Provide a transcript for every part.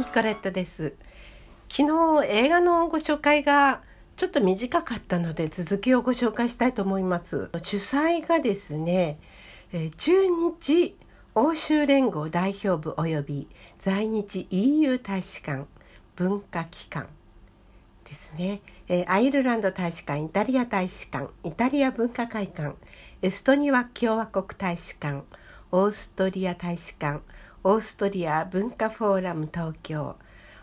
ニコレットです。昨日映画のご紹介がちょっと短かったので続きをご紹介したいと思います。主催がですね中日欧州連合代表部及び在日 EU 大使館文化機関ですね、アイルランド大使館イタリア大使館イタリア文化会館エストニア共和国大使館オーストリア大使館オーストリア文化フォーラム東京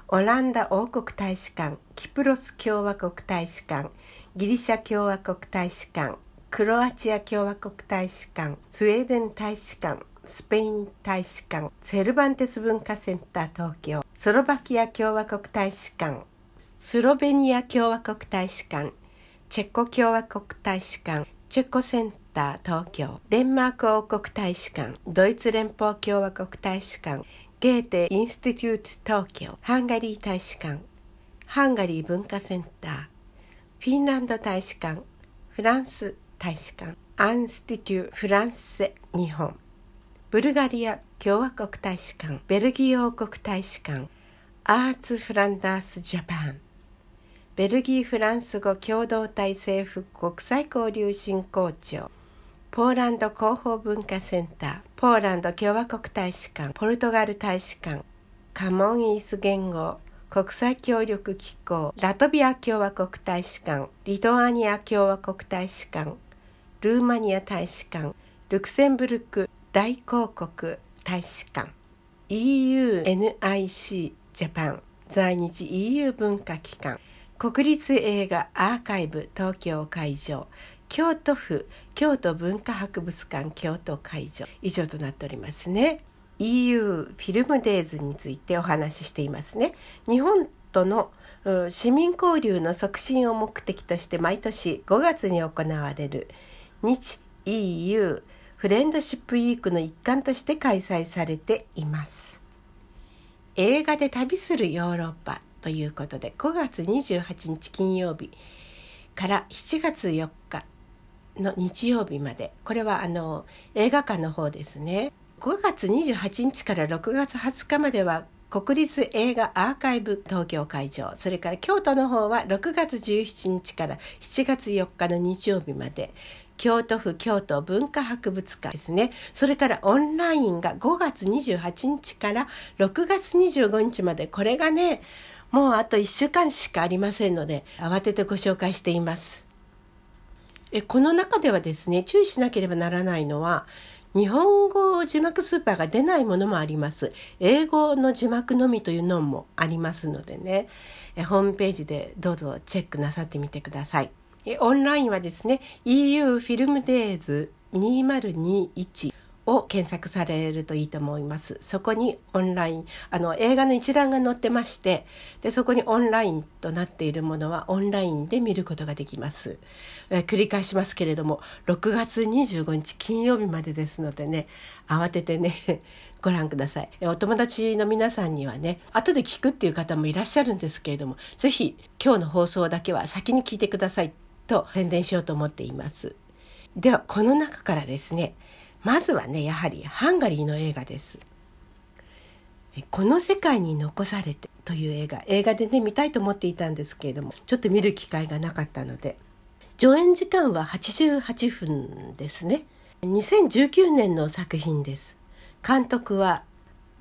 オランダ王国大使館キプロス共和国大使館ギリシャ共和国大使館クロアチア共和国大使館スウェーデン大使館スペイン大使館セルバンテス文化センター東京スロバキア共和国大使館スロベニア共和国大使館チェコ共和国大使館チェコセンター東京デンマーク王国大使館ドイツ連邦共和国大使館ゲーテインスティテュート東京ハンガリー大使館ハンガリー文化センターフィンランド大使館フランス大使館アンスティテューフランセ日本ブルガリア共和国大使館ベルギー王国大使館アーツフランダースジャパンベルギー・フランス語共同体政府国際交流振興庁。ポーランド広報文化センターポーランド共和国大使館ポルトガル大使館カモンイース言語国際協力機構ラトビア共和国大使館リトアニア共和国大使館ルーマニア大使館ルクセンブルク大公国大使館 EUNIC ジャパン在日 EU 文化機関国立映画アーカイブ東京会場京都府京都文化博物館京都会場。以上となっておりますね。EU フィルムデイズについてお話ししていますね。日本との市民交流の促進を目的として毎年5月に行われる日 EU フレンドシップウィークの一環として開催されています。映画で旅するヨーロッパということで5月28日金曜日から7月4日の日曜日まで。これはあの映画館の方ですね。5月28日から6月20日までは国立映画アーカイブ東京会場。それから京都の方は6月17日から7月4日の日曜日まで。京都府京都文化博物館ですね。それからオンラインが5月28日から6月25日まで。これがねもうあと1週間しかありませんので慌ててご紹介しています。えこの中ではですね注意しなければならないのは日本語字幕スーパーが出ないものもあります。英語の字幕のみというのもありますのでねえホームページでどうぞチェックなさってみてください。えオンラインはですね EU フィルムデイズ2021を検索されるといいと思います。そこにオンラインあの映画の一覧が載ってましてでそこにオンラインとなっているものはオンラインで見ることができます。え繰り返しますけれども6月25日金曜日までですのでね慌ててね ご覧くださいお友達の皆さんにはね後で聞くっていう方もいらっしゃるんですけれども是非今日の放送だけは先に聞いてくださいと宣伝しようと思っています。ではこの中からですねまずはねやはりハンガリーの映画です。この世界に残されてという映画。映画でね見たいと思っていたんですけれどもちょっと見る機会がなかったので。上演時間は88分ですね。2019年の作品です。監督は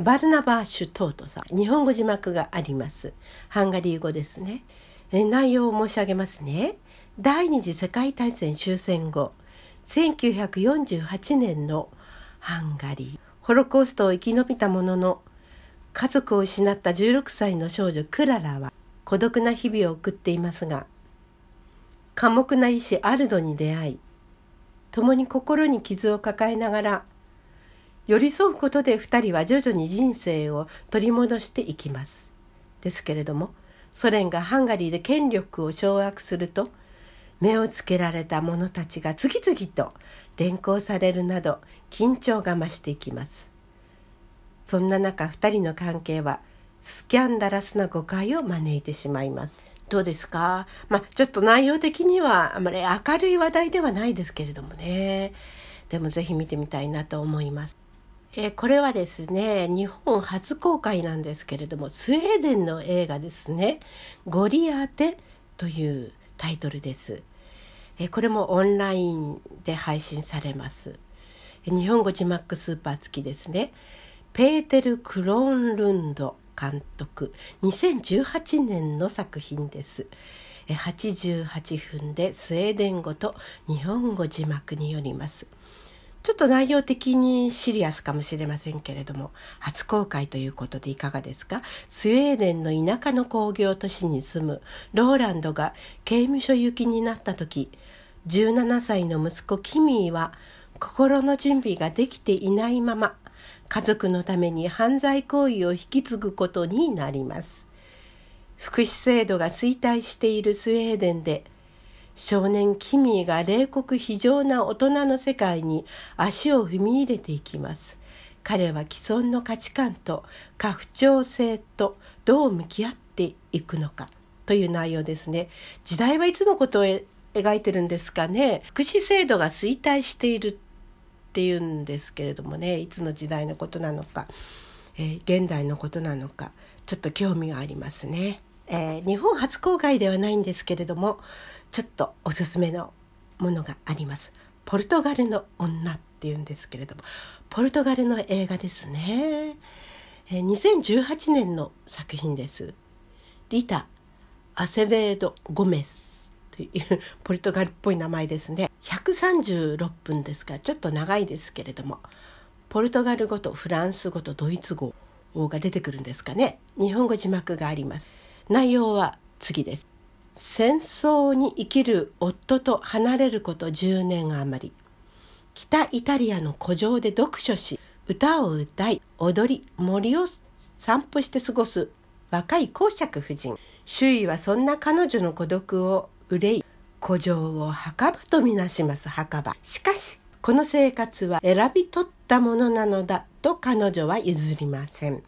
バルナバーシュトートさん。日本語字幕があります。ハンガリー語ですね。内容を申し上げますね。第二次世界大戦終戦後1948年のハンガリーホロコーストを生き延びたものの家族を失った16歳の少女クララは孤独な日々を送っていますが寡黙な医師アルドに出会い共に心に傷を抱えながら寄り添うことで2人は徐々に人生を取り戻していきます。ですけれどもソ連がハンガリーで権力を掌握すると目をつけられた者たちが次々と連行されるなど緊張が増していきます。そんな中2人の関係はスキャンダラスな誤解を招いてしまいます。どうですか？まあちょっと内容的にはあまり明るい話題ではないですけれどもね。でもぜひ見てみたいなと思います。えー、これはですね日本初公開なんですけれどもスウェーデンの映画ですね「ゴリアテ」というタイトルです、これもオンラインで配信されます。日本語字幕スーパー付きですね。ペーテル・クローンルンド監督。2018年の作品です。88分でスウェーデン語と日本語字幕によります。ちょっと内容的にシリアスかもしれませんけれども初公開ということでいかがですか？スウェーデンの田舎の工業都市に住むローランドが刑務所行きになった時17歳の息子キミーは心の準備ができていないまま家族のために犯罪行為を引き継ぐことになります。福祉制度が衰退しているスウェーデンで少年キミーが冷酷非常な大人の世界に足を踏み入れていきます。彼は既存の価値観と家父長性とどう向き合っていくのか。という内容ですね。時代はいつのことを描いてるんですかね。福祉制度が衰退しているっていうんですけれどもね。いつの時代のことなのか、えー、現代のことなのか。ちょっと興味がありますね。えー、日本初公開ではないんですけれどもちょっとおすすめのものがあります。ポルトガルの女っていうんですけれどもポルトガルの映画ですね。えー、2018年の作品です。リタ・アセベード・ゴメスというポルトガルっぽい名前ですね。136分ですがちょっと長いですけれどもポルトガル語とフランス語とドイツ語が出てくるんですかね日本語字幕があります内容は次です。戦争に生きる夫と離れること10年余り。北イタリアの古城で読書し歌を歌い踊り森を散歩して過ごす若い公爵夫人。周囲はそんな彼女の孤独を憂い古城を墓場とみなします墓場。しかしこの生活は選び取ったものなのだと彼女は譲りません。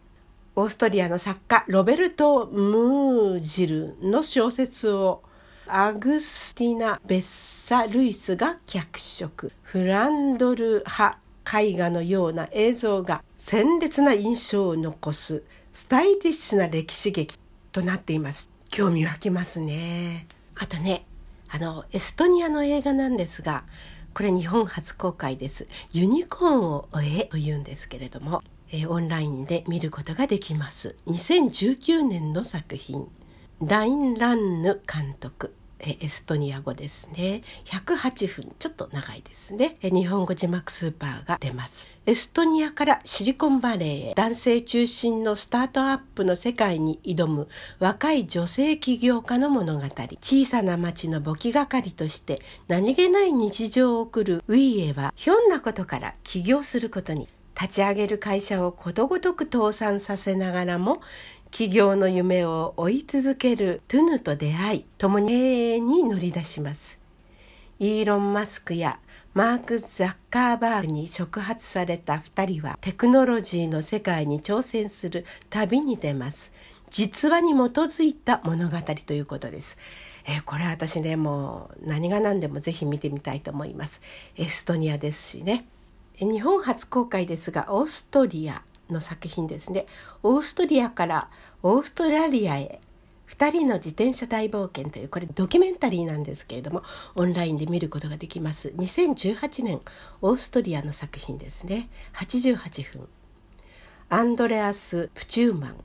オーストリアの作家ロベルト・ムージルの小説をアグスティナ・ベッサ・ルイスが脚色。フランドル派絵画のような映像が鮮烈な印象を残すスタイリッシュな歴史劇となっています。興味湧きますね。あとねあのエストニアの映画なんですがこれ日本初公開です。ユニコーンを追えというんですけれどもえー、オンラインで見ることができます。2019年の作品。ラインランヌ監督。エストニア語ですね。108分。ちょっと長いですね。日本語字幕スーパーが出ます。エストニアからシリコンバレーへ。男性中心のスタートアップの世界に挑む。若い女性起業家の物語。小さな町の簿記係として。何気ない日常を送る。ウィーエはひょんなことから起業することに。立ち上げる会社をことごとく倒産させながらも企業の夢を追い続けるトゥヌと出会い共に経営に乗り出しますイーロン・マスクやマーク・ザッカーバーグに触発された2人はテクノロジーの世界に挑戦する旅に出ます実話に基づいた物語ということです。え、これは私ねもう何が何でもぜひ見てみたいと思います。エストニアですしね。日本初公開ですがオーストリアの作品ですね。オーストリアからオーストラリアへ2人の自転車大冒険というこれドキュメンタリーなんですけれどもオンラインで見ることができます。2018年オーストリアの作品ですね。88分。アンドレアス・プチューマン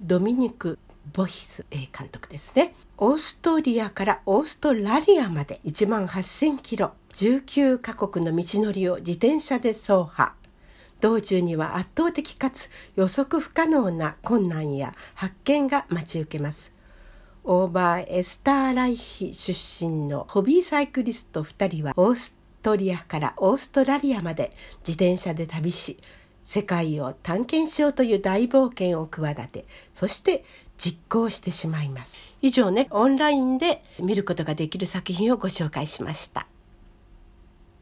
ドミニク・ボヒス監督ですね。オーストリアからオーストラリアまで1万8000キロ19カ国の道のりを自転車で走破。道中には圧倒的かつ予測不可能な困難や発見が待ち受けます。オーバーエスターライヒ出身のホビーサイクリスト2人はオーストリアからオーストラリアまで自転車で旅し世界を探検しようという大冒険を企てそして実行してしまいます。以上ねオンラインで見ることができる作品をご紹介しました。